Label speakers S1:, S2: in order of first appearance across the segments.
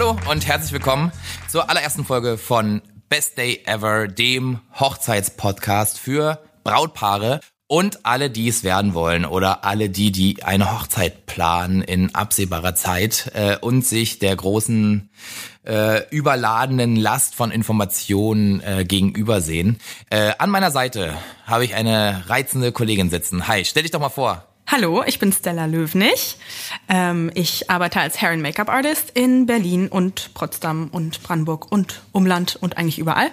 S1: Hallo und herzlich willkommen zur allerersten Folge von Best Day Ever, dem Hochzeitspodcast für Brautpaare und alle, die es werden wollen oder alle die, die eine Hochzeit planen in absehbarer Zeit äh, und sich der großen äh, überladenen Last von Informationen äh, gegenübersehen. Äh, an meiner Seite habe ich eine reizende Kollegin sitzen. Hi, stell dich doch mal vor.
S2: Hallo, ich bin Stella Löwnig. Ähm, ich arbeite als Hair and Make-up Artist in Berlin und Potsdam und Brandenburg und Umland und eigentlich überall.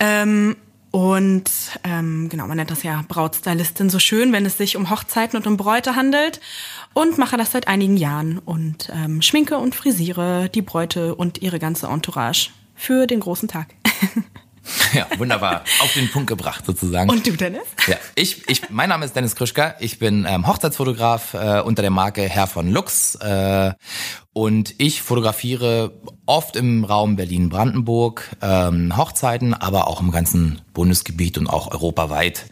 S2: Ähm, und ähm, genau, man nennt das ja Brautstylistin so schön, wenn es sich um Hochzeiten und um Bräute handelt. Und mache das seit einigen Jahren und ähm, schminke und frisiere die Bräute und ihre ganze Entourage für den großen Tag.
S1: Ja, wunderbar. Auf den Punkt gebracht sozusagen.
S2: Und du, Dennis?
S1: Ja, ich, ich, mein Name ist Dennis Krischka. Ich bin ähm, Hochzeitsfotograf äh, unter der Marke Herr von Lux. Äh, und ich fotografiere oft im Raum Berlin-Brandenburg ähm, Hochzeiten, aber auch im ganzen Bundesgebiet und auch europaweit.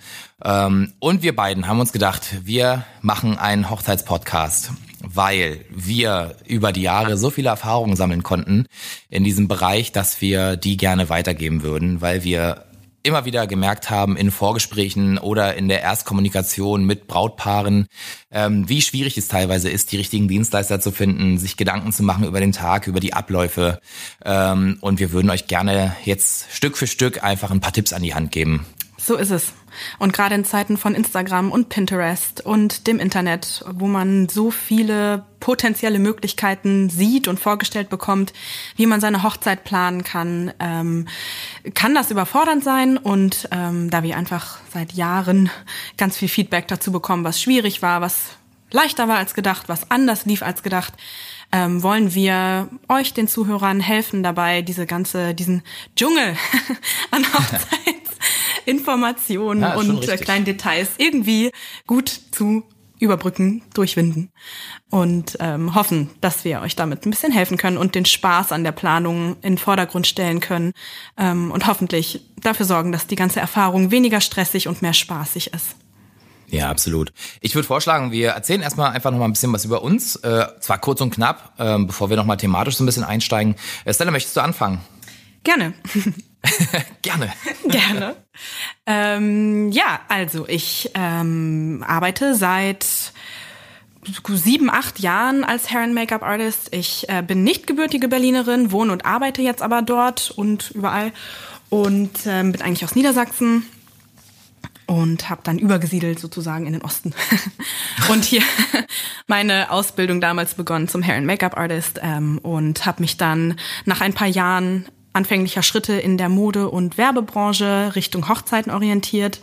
S1: Ähm, und wir beiden haben uns gedacht, wir machen einen Hochzeitspodcast weil wir über die Jahre so viele Erfahrungen sammeln konnten in diesem Bereich, dass wir die gerne weitergeben würden, weil wir immer wieder gemerkt haben in Vorgesprächen oder in der Erstkommunikation mit Brautpaaren, ähm, wie schwierig es teilweise ist, die richtigen Dienstleister zu finden, sich Gedanken zu machen über den Tag, über die Abläufe. Ähm, und wir würden euch gerne jetzt Stück für Stück einfach ein paar Tipps an die Hand geben.
S2: So ist es. Und gerade in Zeiten von Instagram und Pinterest und dem Internet, wo man so viele potenzielle Möglichkeiten sieht und vorgestellt bekommt, wie man seine Hochzeit planen kann, ähm, kann das überfordernd sein. Und ähm, da wir einfach seit Jahren ganz viel Feedback dazu bekommen, was schwierig war, was leichter war als gedacht, was anders lief als gedacht, ähm, wollen wir euch, den Zuhörern, helfen dabei, diese ganze, diesen Dschungel an Hochzeitsinformationen ja, und äh, kleinen Details irgendwie gut zu überbrücken, durchwinden und ähm, hoffen, dass wir euch damit ein bisschen helfen können und den Spaß an der Planung in den Vordergrund stellen können ähm, und hoffentlich dafür sorgen, dass die ganze Erfahrung weniger stressig und mehr spaßig ist.
S1: Ja, absolut. Ich würde vorschlagen, wir erzählen erstmal einfach noch mal ein bisschen was über uns, äh, zwar kurz und knapp, äh, bevor wir noch mal thematisch so ein bisschen einsteigen. Äh, Stella, möchtest du anfangen?
S2: Gerne.
S1: Gerne.
S2: Gerne. Ähm, ja, also ich ähm, arbeite seit sieben, acht Jahren als Hair and Make-up Artist. Ich äh, bin nicht gebürtige Berlinerin, wohne und arbeite jetzt aber dort und überall und ähm, bin eigentlich aus Niedersachsen und habe dann übergesiedelt sozusagen in den Osten und hier meine Ausbildung damals begonnen zum Hair and Make-up Artist ähm, und habe mich dann nach ein paar Jahren anfänglicher Schritte in der Mode- und Werbebranche Richtung Hochzeiten orientiert.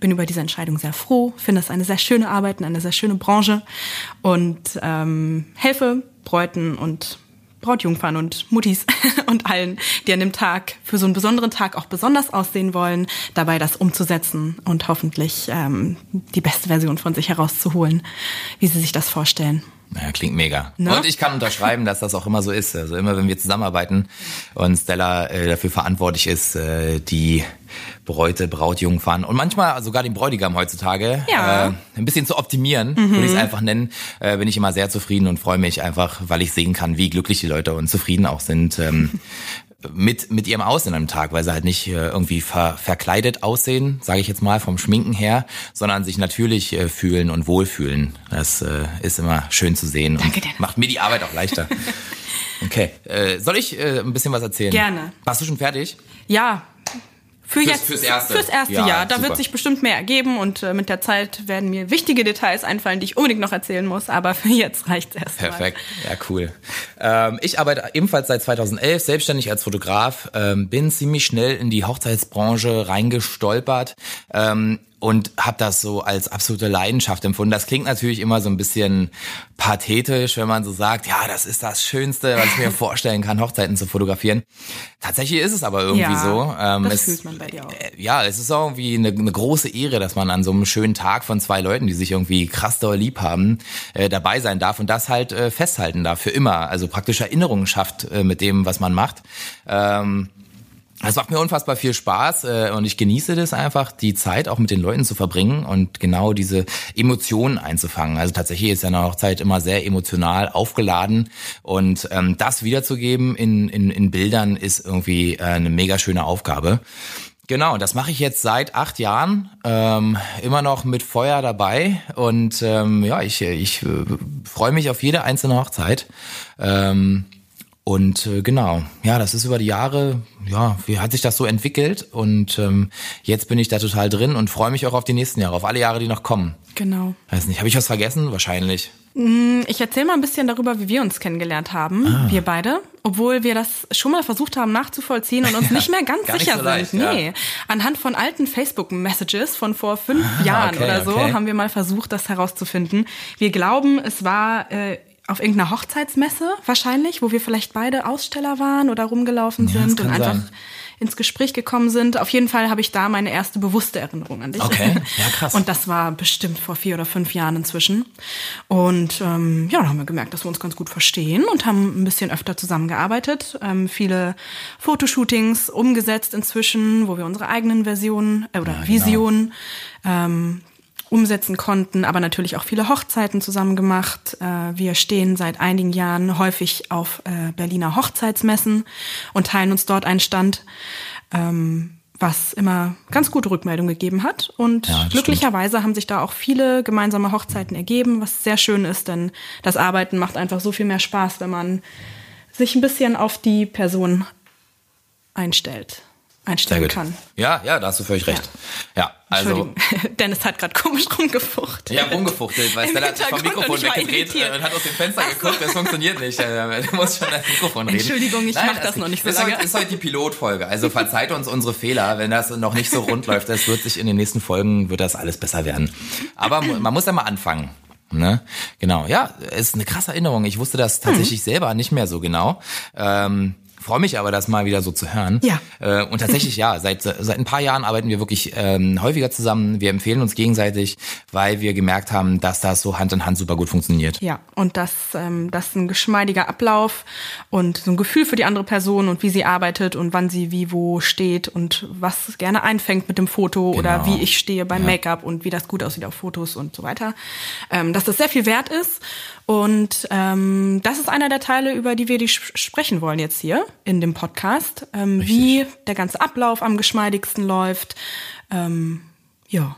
S2: Bin über diese Entscheidung sehr froh, finde es eine sehr schöne Arbeit, eine sehr schöne Branche und ähm, helfe Bräuten und Brautjungfern und Muttis und allen, die an dem Tag für so einen besonderen Tag auch besonders aussehen wollen, dabei das umzusetzen und hoffentlich ähm, die beste Version von sich herauszuholen, wie sie sich das vorstellen.
S1: Ja, klingt mega. Ne? Und ich kann unterschreiben, dass das auch immer so ist. Also immer, wenn wir zusammenarbeiten und Stella äh, dafür verantwortlich ist, äh, die Bräute, Brautjungfern und manchmal sogar den Bräutigam heutzutage ja. äh, ein bisschen zu optimieren, mhm. würde ich es einfach nennen, äh, bin ich immer sehr zufrieden und freue mich einfach, weil ich sehen kann, wie glücklich die Leute und zufrieden auch sind. Ähm, mit, mit ihrem Aussehen am Tag, weil sie halt nicht äh, irgendwie ver, verkleidet aussehen, sage ich jetzt mal vom Schminken her, sondern sich natürlich äh, fühlen und wohlfühlen. Das äh, ist immer schön zu sehen
S2: Danke
S1: und
S2: dir.
S1: macht mir die Arbeit auch leichter. Okay, soll ich ein bisschen was erzählen?
S2: Gerne.
S1: Warst du schon fertig?
S2: Ja, für
S1: fürs,
S2: jetzt,
S1: fürs erste,
S2: fürs erste
S1: ja,
S2: Jahr. Da
S1: super.
S2: wird sich bestimmt mehr ergeben und äh, mit der Zeit werden mir wichtige Details einfallen, die ich unbedingt noch erzählen muss. Aber für jetzt reicht's erst
S1: Perfekt, ja cool. Ähm, ich arbeite ebenfalls seit 2011 selbstständig als Fotograf, ähm, bin ziemlich schnell in die Hochzeitsbranche reingestolpert. Ähm, und habe das so als absolute Leidenschaft empfunden. Das klingt natürlich immer so ein bisschen pathetisch, wenn man so sagt, ja, das ist das Schönste, was ich mir vorstellen kann, Hochzeiten zu fotografieren. Tatsächlich ist es aber irgendwie
S2: ja,
S1: so.
S2: Ähm, das es, fühlt man bei dir auch.
S1: Äh, ja, es ist auch irgendwie eine, eine, große Ehre, dass man an so einem schönen Tag von zwei Leuten, die sich irgendwie krass doll lieb haben, äh, dabei sein darf und das halt äh, festhalten darf für immer. Also praktisch Erinnerungen schafft äh, mit dem, was man macht. Ähm, es macht mir unfassbar viel Spaß äh, und ich genieße das einfach, die Zeit auch mit den Leuten zu verbringen und genau diese Emotionen einzufangen. Also tatsächlich ist ja eine Hochzeit immer sehr emotional aufgeladen und ähm, das wiederzugeben in, in, in Bildern ist irgendwie äh, eine mega schöne Aufgabe. Genau, das mache ich jetzt seit acht Jahren, ähm, immer noch mit Feuer dabei und ähm, ja, ich, ich äh, freue mich auf jede einzelne Hochzeit. Ähm, und äh, genau, ja, das ist über die Jahre, ja, wie hat sich das so entwickelt? Und ähm, jetzt bin ich da total drin und freue mich auch auf die nächsten Jahre, auf alle Jahre, die noch kommen.
S2: Genau.
S1: Weiß nicht, habe ich was vergessen? Wahrscheinlich.
S2: Mm, ich erzähle mal ein bisschen darüber, wie wir uns kennengelernt haben, ah. wir beide, obwohl wir das schon mal versucht haben nachzuvollziehen und uns ja, nicht mehr ganz sicher so leicht, sind. Nee, ja. anhand von alten Facebook-Messages von vor fünf ah, Jahren okay, oder so okay. haben wir mal versucht, das herauszufinden. Wir glauben, es war äh, auf irgendeiner Hochzeitsmesse wahrscheinlich, wo wir vielleicht beide Aussteller waren oder rumgelaufen ja, sind und einfach sein. ins Gespräch gekommen sind. Auf jeden Fall habe ich da meine erste bewusste Erinnerung an dich.
S1: Okay, ja krass.
S2: Und das war bestimmt vor vier oder fünf Jahren inzwischen. Und ähm, ja, dann haben wir gemerkt, dass wir uns ganz gut verstehen und haben ein bisschen öfter zusammengearbeitet. Ähm, viele Fotoshootings umgesetzt inzwischen, wo wir unsere eigenen Versionen äh, oder ja, genau. Visionen ähm, umsetzen konnten, aber natürlich auch viele Hochzeiten zusammen gemacht. Äh, wir stehen seit einigen Jahren häufig auf äh, Berliner Hochzeitsmessen und teilen uns dort einen Stand, ähm, was immer ganz gute Rückmeldung gegeben hat. Und ja, glücklicherweise stimmt. haben sich da auch viele gemeinsame Hochzeiten ergeben, was sehr schön ist, denn das Arbeiten macht einfach so viel mehr Spaß, wenn man sich ein bisschen auf die Person einstellt einstellen kann.
S1: Ja, ja, da hast du völlig recht. Ja, ja also.
S2: Dennis hat gerade komisch rumgefuchtelt.
S1: Ja, rumgefuchtelt, weil Stella hat sich vom Mikrofon weggedreht und hat aus dem Fenster so. geguckt, das funktioniert nicht. Du musst schon das Mikrofon reden.
S2: Entschuldigung, ich Nein, mach das noch nicht so
S1: ist
S2: lange.
S1: Heute, ist heute die Pilotfolge, also verzeiht uns unsere Fehler, wenn das noch nicht so rund läuft. Das wird sich in den nächsten Folgen, wird das alles besser werden. Aber man muss ja mal anfangen. Ne? Genau, ja, ist eine krasse Erinnerung. Ich wusste das tatsächlich hm. selber nicht mehr so genau. Ähm, freue mich aber, das mal wieder so zu hören.
S2: Ja.
S1: Äh, und tatsächlich, ja, seit, seit ein paar Jahren arbeiten wir wirklich ähm, häufiger zusammen. Wir empfehlen uns gegenseitig, weil wir gemerkt haben, dass das so Hand in Hand super gut funktioniert.
S2: Ja, und dass ähm, das ein geschmeidiger Ablauf und so ein Gefühl für die andere Person und wie sie arbeitet und wann sie wie wo steht und was gerne einfängt mit dem Foto genau. oder wie ich stehe beim ja. Make-up und wie das gut aussieht auf Fotos und so weiter. Ähm, dass das sehr viel wert ist. Und ähm, das ist einer der Teile, über die wir die sprechen wollen jetzt hier in dem Podcast, ähm, wie der ganze Ablauf am geschmeidigsten läuft. Ähm, ja.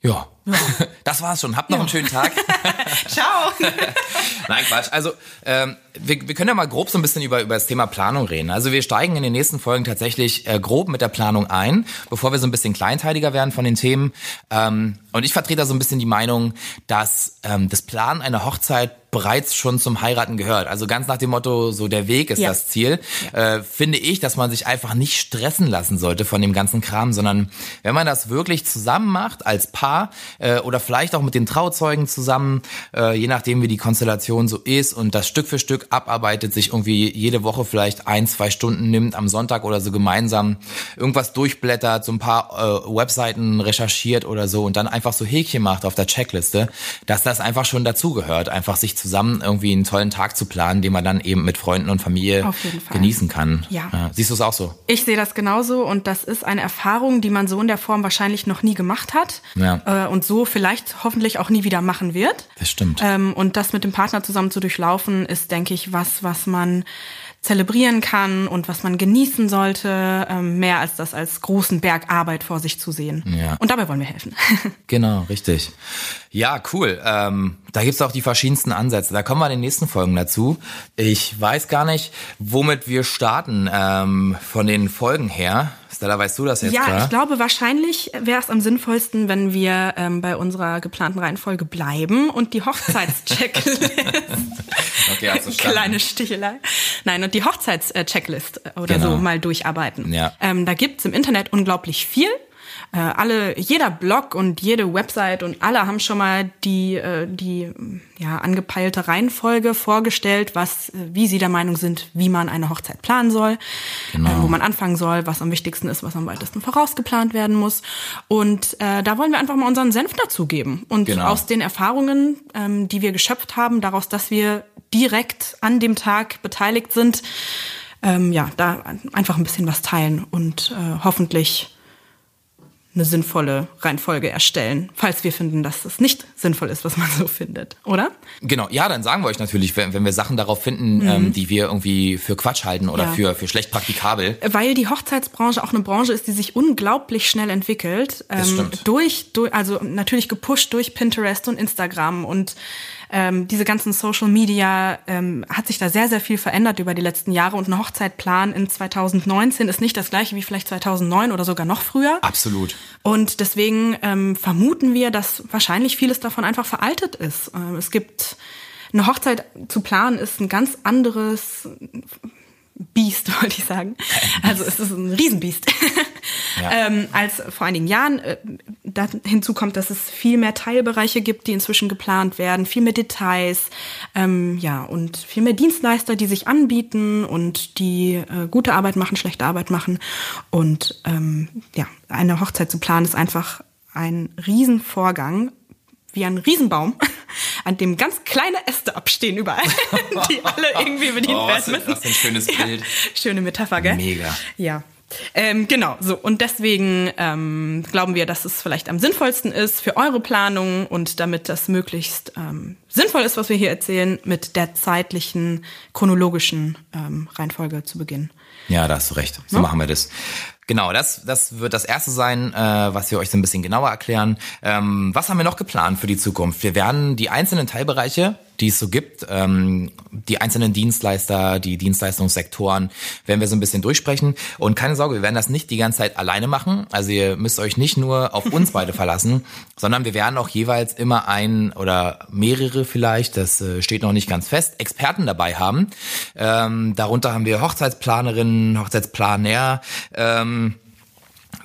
S1: Ja. Das war's schon. Habt noch ja. einen schönen Tag.
S2: Ciao.
S1: Nein, Quatsch. Also ähm, wir, wir können ja mal grob so ein bisschen über, über das Thema Planung reden. Also wir steigen in den nächsten Folgen tatsächlich äh, grob mit der Planung ein, bevor wir so ein bisschen kleinteiliger werden von den Themen. Ähm, und ich vertrete da so ein bisschen die Meinung, dass ähm, das Planen einer Hochzeit bereits schon zum Heiraten gehört. Also ganz nach dem Motto, so der Weg ist ja. das Ziel, ja. äh, finde ich, dass man sich einfach nicht stressen lassen sollte von dem ganzen Kram, sondern wenn man das wirklich zusammen macht als Paar äh, oder vielleicht auch mit den Trauzeugen zusammen, äh, je nachdem wie die Konstellation so ist und das Stück für Stück abarbeitet, sich irgendwie jede Woche vielleicht ein, zwei Stunden nimmt, am Sonntag oder so gemeinsam irgendwas durchblättert, so ein paar äh, Webseiten recherchiert oder so und dann einfach so Häkchen macht auf der Checkliste, dass das einfach schon dazugehört, einfach sich zusammen irgendwie einen tollen Tag zu planen, den man dann eben mit Freunden und Familie genießen kann.
S2: Ja. ja.
S1: Siehst du es auch so?
S2: Ich sehe das genauso und das ist eine Erfahrung, die man so in der Form wahrscheinlich noch nie gemacht hat ja. äh, und so vielleicht hoffentlich auch nie wieder machen wird.
S1: Das stimmt.
S2: Ähm, und das mit dem Partner zusammen zu durchlaufen, ist, denke ich, was, was man zelebrieren kann und was man genießen sollte, ähm, mehr als das als großen Berg Arbeit vor sich zu sehen. Ja. Und dabei wollen wir helfen.
S1: genau, richtig. Ja, cool. Ähm, da gibt's auch die verschiedensten Ansätze. Da kommen wir in den nächsten Folgen dazu. Ich weiß gar nicht, womit wir starten ähm, von den Folgen her. Stella, weißt du das jetzt?
S2: Ja,
S1: klar?
S2: ich glaube, wahrscheinlich wäre es am sinnvollsten, wenn wir ähm, bei unserer geplanten Reihenfolge bleiben und die Hochzeitschecklist. okay, du Kleine Stichelei. Nein, und die Hochzeitschecklist oder genau. so mal durcharbeiten.
S1: Ja.
S2: Ähm, da gibt's im Internet unglaublich viel äh, alle, jeder Blog und jede Website und alle haben schon mal die, äh, die ja, angepeilte Reihenfolge vorgestellt, was, äh, wie sie der Meinung sind, wie man eine Hochzeit planen soll, genau. äh, wo man anfangen soll, was am wichtigsten ist, was am weitesten vorausgeplant werden muss. Und äh, da wollen wir einfach mal unseren Senf dazugeben. Und genau. aus den Erfahrungen, ähm, die wir geschöpft haben, daraus, dass wir direkt an dem Tag beteiligt sind, ähm, ja, da einfach ein bisschen was teilen und äh, hoffentlich eine sinnvolle Reihenfolge erstellen, falls wir finden, dass es nicht sinnvoll ist, was man so findet, oder?
S1: Genau, ja, dann sagen wir euch natürlich, wenn, wenn wir Sachen darauf finden, mhm. ähm, die wir irgendwie für Quatsch halten oder ja. für, für schlecht praktikabel.
S2: Weil die Hochzeitsbranche auch eine Branche ist, die sich unglaublich schnell entwickelt.
S1: Ähm, das stimmt.
S2: Durch, durch, also natürlich gepusht durch Pinterest und Instagram und ähm, diese ganzen Social Media ähm, hat sich da sehr, sehr viel verändert über die letzten Jahre und ein Hochzeitplan in 2019 ist nicht das gleiche wie vielleicht 2009 oder sogar noch früher.
S1: Absolut.
S2: Und deswegen ähm, vermuten wir, dass wahrscheinlich vieles davon einfach veraltet ist. Ähm, es gibt eine Hochzeit zu planen ist ein ganz anderes Biest, wollte ich sagen. Also es ist ein Riesenbiest. Ja. ähm, als vor einigen Jahren. Äh, da, hinzu kommt, dass es viel mehr Teilbereiche gibt, die inzwischen geplant werden, viel mehr Details, ähm, ja, und viel mehr Dienstleister, die sich anbieten und die äh, gute Arbeit machen, schlechte Arbeit machen. Und ähm, ja, eine Hochzeit zu planen ist einfach ein Riesenvorgang wie ein Riesenbaum, an dem ganz kleine Äste abstehen überall, die alle irgendwie bedient oh, werden müssen.
S1: Das ist ein schönes Bild. Ja,
S2: schöne Metapher, gell?
S1: Mega.
S2: Ja. Ähm, genau, so. Und deswegen ähm, glauben wir, dass es vielleicht am sinnvollsten ist für eure Planung und damit das möglichst ähm, sinnvoll ist, was wir hier erzählen, mit der zeitlichen, chronologischen ähm, Reihenfolge zu beginnen.
S1: Ja, da hast du recht. So no? machen wir das. Genau, das, das wird das erste sein, äh, was wir euch so ein bisschen genauer erklären. Ähm, was haben wir noch geplant für die Zukunft? Wir werden die einzelnen Teilbereiche die es so gibt. Ähm, die einzelnen Dienstleister, die Dienstleistungssektoren werden wir so ein bisschen durchsprechen. Und keine Sorge, wir werden das nicht die ganze Zeit alleine machen. Also ihr müsst euch nicht nur auf uns beide verlassen, sondern wir werden auch jeweils immer ein oder mehrere vielleicht, das äh, steht noch nicht ganz fest, Experten dabei haben. Ähm, darunter haben wir Hochzeitsplanerinnen, Hochzeitsplaner. Ähm,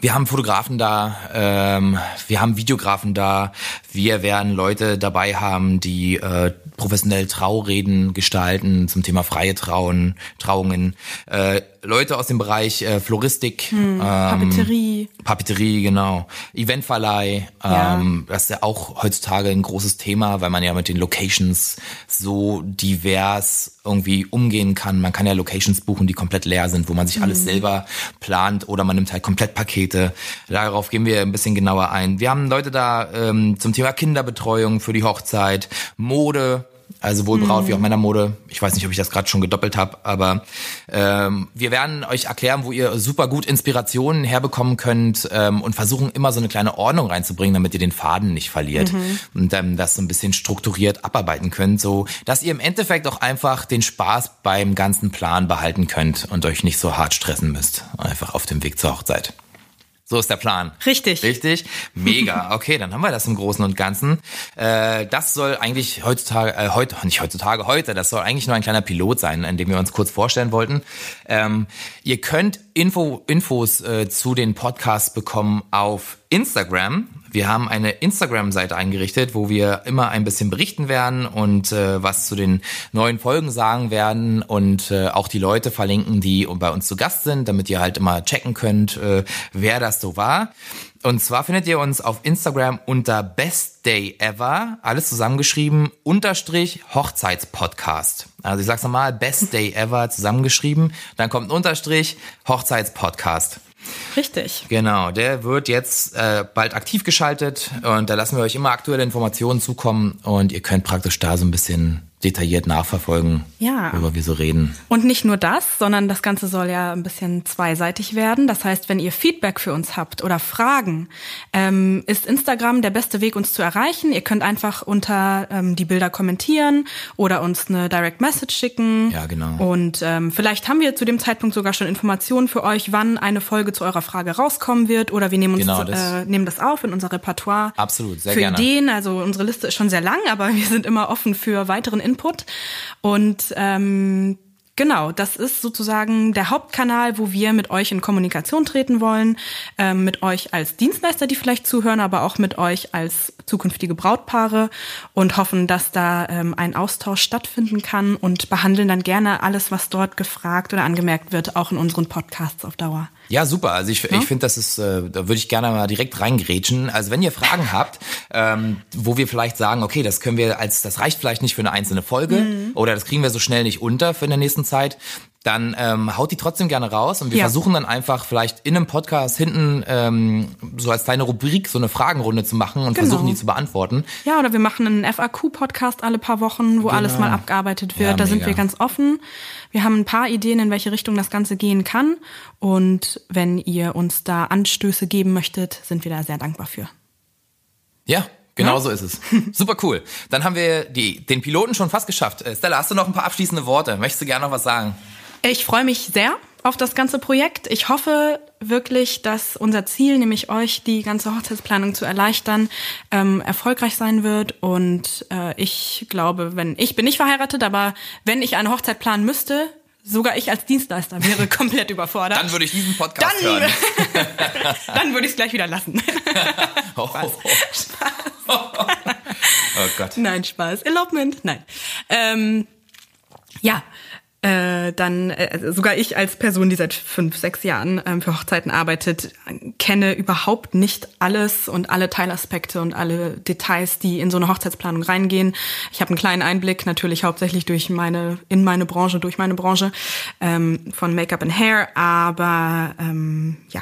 S1: wir haben Fotografen da, ähm, wir haben Videografen da, wir werden Leute dabei haben, die äh, professionell Traureden gestalten zum Thema freie Trauen, Trauungen. Äh, Leute aus dem Bereich äh, Floristik,
S2: hm, ähm, Papeterie.
S1: Papeterie, genau. Eventverleih, ähm, ja. das ist ja auch heutzutage ein großes Thema, weil man ja mit den Locations so divers irgendwie umgehen kann. Man kann ja Locations buchen, die komplett leer sind, wo man sich mhm. alles selber plant oder man nimmt halt komplett Pakete. Darauf gehen wir ein bisschen genauer ein. Wir haben Leute da ähm, zum Thema Kinderbetreuung für die Hochzeit, Mode, also sowohl Braut mhm. wie auch Männermode. Ich weiß nicht, ob ich das gerade schon gedoppelt habe, aber ähm, wir werden euch erklären, wo ihr super gut Inspirationen herbekommen könnt ähm, und versuchen immer so eine kleine Ordnung reinzubringen, damit ihr den Faden nicht verliert mhm. und ähm, das so ein bisschen strukturiert abarbeiten könnt, so dass ihr im Endeffekt auch einfach den Spaß beim ganzen Plan behalten könnt und euch nicht so hart stressen müsst, einfach auf dem Weg zur Hochzeit. So ist der Plan.
S2: Richtig.
S1: Richtig? Mega. Okay, dann haben wir das im Großen und Ganzen. Äh, das soll eigentlich heutzutage, äh, heute, nicht heutzutage, heute, das soll eigentlich nur ein kleiner Pilot sein, in dem wir uns kurz vorstellen wollten. Ähm, ihr könnt Info, Infos äh, zu den Podcasts bekommen auf Instagram. Wir haben eine Instagram-Seite eingerichtet, wo wir immer ein bisschen berichten werden und äh, was zu den neuen Folgen sagen werden und äh, auch die Leute verlinken, die bei uns zu Gast sind, damit ihr halt immer checken könnt, äh, wer das so war. Und zwar findet ihr uns auf Instagram unter Best Day Ever, alles zusammengeschrieben, unterstrich Hochzeitspodcast. Also ich sag's nochmal, Best Day Ever zusammengeschrieben, dann kommt ein Unterstrich Hochzeitspodcast.
S2: Richtig.
S1: Genau, der wird jetzt äh, bald aktiv geschaltet und da lassen wir euch immer aktuelle Informationen zukommen und ihr könnt praktisch da so ein bisschen detailliert nachverfolgen,
S2: ja.
S1: worüber wir so reden.
S2: Und nicht nur das, sondern das Ganze soll ja ein bisschen zweiseitig werden. Das heißt, wenn ihr Feedback für uns habt oder Fragen, ähm, ist Instagram der beste Weg, uns zu erreichen. Ihr könnt einfach unter ähm, die Bilder kommentieren oder uns eine Direct Message schicken.
S1: Ja, genau.
S2: Und ähm, vielleicht haben wir zu dem Zeitpunkt sogar schon Informationen für euch, wann eine Folge zu eurer Frage rauskommen wird oder wir nehmen uns
S1: genau, das.
S2: Äh, nehmen das auf in unser Repertoire.
S1: Absolut, sehr
S2: für
S1: gerne.
S2: Ideen. Also unsere Liste ist schon sehr lang, aber wir sind immer offen für weiteren Input. Und ähm, Genau, das ist sozusagen der Hauptkanal, wo wir mit euch in Kommunikation treten wollen, ähm, mit euch als Dienstleister, die vielleicht zuhören, aber auch mit euch als zukünftige Brautpaare und hoffen, dass da ähm, ein Austausch stattfinden kann und behandeln dann gerne alles, was dort gefragt oder angemerkt wird, auch in unseren Podcasts auf Dauer.
S1: Ja, super. Also ich, ja? ich finde, das ist, äh, da würde ich gerne mal direkt reingrätschen. Also wenn ihr Fragen habt, ähm, wo wir vielleicht sagen, okay, das können wir als, das reicht vielleicht nicht für eine einzelne Folge mhm. oder das kriegen wir so schnell nicht unter für in der nächsten Zeit, dann ähm, haut die trotzdem gerne raus und wir
S2: Ja.
S1: versuchen dann einfach vielleicht in einem Podcast hinten ähm, so als kleine Rubrik so eine Fragenrunde zu machen und
S2: Genau.
S1: versuchen die zu beantworten.
S2: Ja, oder wir machen einen FAQ-Podcast alle paar Wochen, wo alles mal abgearbeitet wird.
S1: Genau. Ja,
S2: da sind
S1: mega.
S2: wir ganz offen. Wir haben ein paar Ideen, in welche Richtung das Ganze gehen kann. Und wenn ihr uns da Anstöße geben möchtet, sind wir da sehr dankbar für.
S1: Ja, genau so ist es. Super cool. Dann haben wir die, den Piloten schon fast geschafft. Äh, Stella, hast du noch ein paar abschließende Worte? Möchtest du gerne noch was sagen?
S2: Ich freue mich sehr auf das ganze Projekt. Ich hoffe wirklich, dass unser Ziel, nämlich euch die ganze Hochzeitsplanung zu erleichtern, ähm, erfolgreich sein wird. Und äh, ich glaube, wenn ich bin nicht verheiratet, aber wenn ich eine Hochzeit planen müsste, sogar ich als Dienstleister wäre komplett überfordert.
S1: Dann würde ich diesen Podcast
S2: Dann-
S1: hören.
S2: Dann würde ich es gleich wieder lassen.
S1: Oh, oh, oh. oh Gott.
S2: Nein, Spaß. Elopement, nein. Ähm, ja, äh, dann äh, sogar ich als Person, die seit fünf, sechs Jahren ähm, für Hochzeiten arbeitet, kenne überhaupt nicht alles und alle Teilaspekte und alle Details, die in so eine Hochzeitsplanung reingehen. Ich habe einen kleinen Einblick, natürlich hauptsächlich durch meine, in meine Branche, durch meine Branche ähm, von Make-up and Hair, aber ähm, ja,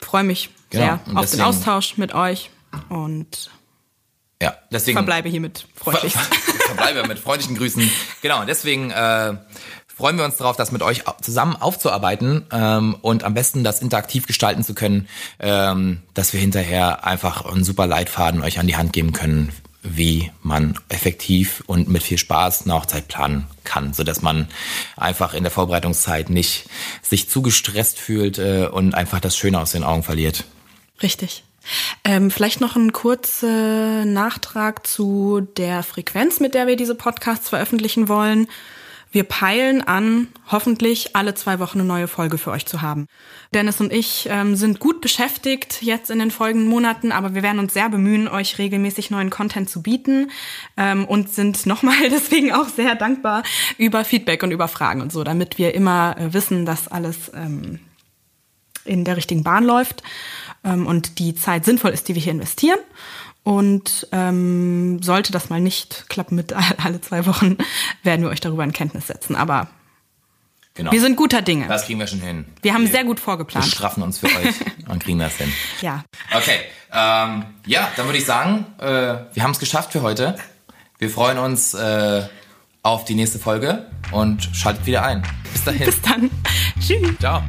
S2: freue mich
S1: Genau,
S2: sehr auf
S1: deswegen-
S2: den Austausch mit euch und
S1: Ja, deswegen.
S2: verbleibe hiermit freundlich.
S1: Ver verbleibe mit freundlichen Grüßen. Genau, und deswegen äh, freuen wir uns darauf, das mit euch zusammen aufzuarbeiten ähm, und am besten das interaktiv gestalten zu können, ähm, dass wir hinterher einfach einen super Leitfaden euch an die Hand geben können, wie man effektiv und mit viel Spaß eine Hochzeit planen kann, so dass man einfach in der Vorbereitungszeit nicht sich zu gestresst fühlt äh, und einfach das Schöne aus den Augen verliert.
S2: Richtig. Ähm, vielleicht noch ein kurzer Nachtrag zu der Frequenz, mit der wir diese Podcasts veröffentlichen wollen. Wir peilen an, hoffentlich alle zwei Wochen eine neue Folge für euch zu haben. Dennis und ich ähm, sind gut beschäftigt jetzt in den folgenden Monaten, aber wir werden uns sehr bemühen, euch regelmäßig neuen Content zu bieten ähm, und sind nochmal deswegen auch sehr dankbar über Feedback und über Fragen und so, damit wir immer äh, wissen, dass alles ähm, in der richtigen Bahn läuft ähm, und die Zeit sinnvoll ist, die wir hier investieren. Und ähm, sollte das mal nicht klappen mit alle zwei Wochen, werden wir euch darüber in Kenntnis setzen. Aber
S1: Genau.
S2: wir sind guter Dinge.
S1: das kriegen wir schon hin.
S2: Wir haben sehr gut
S1: Wir
S2: vorgeplant.
S1: straffen uns für euch und kriegen das hin.
S2: Ja.
S1: Okay, ähm, ja, dann würde ich sagen, äh, wir haben es geschafft für heute. Wir freuen uns äh, auf die nächste Folge und schaltet wieder ein. Bis dahin.
S2: Bis dann. Tschüss.
S1: Ciao.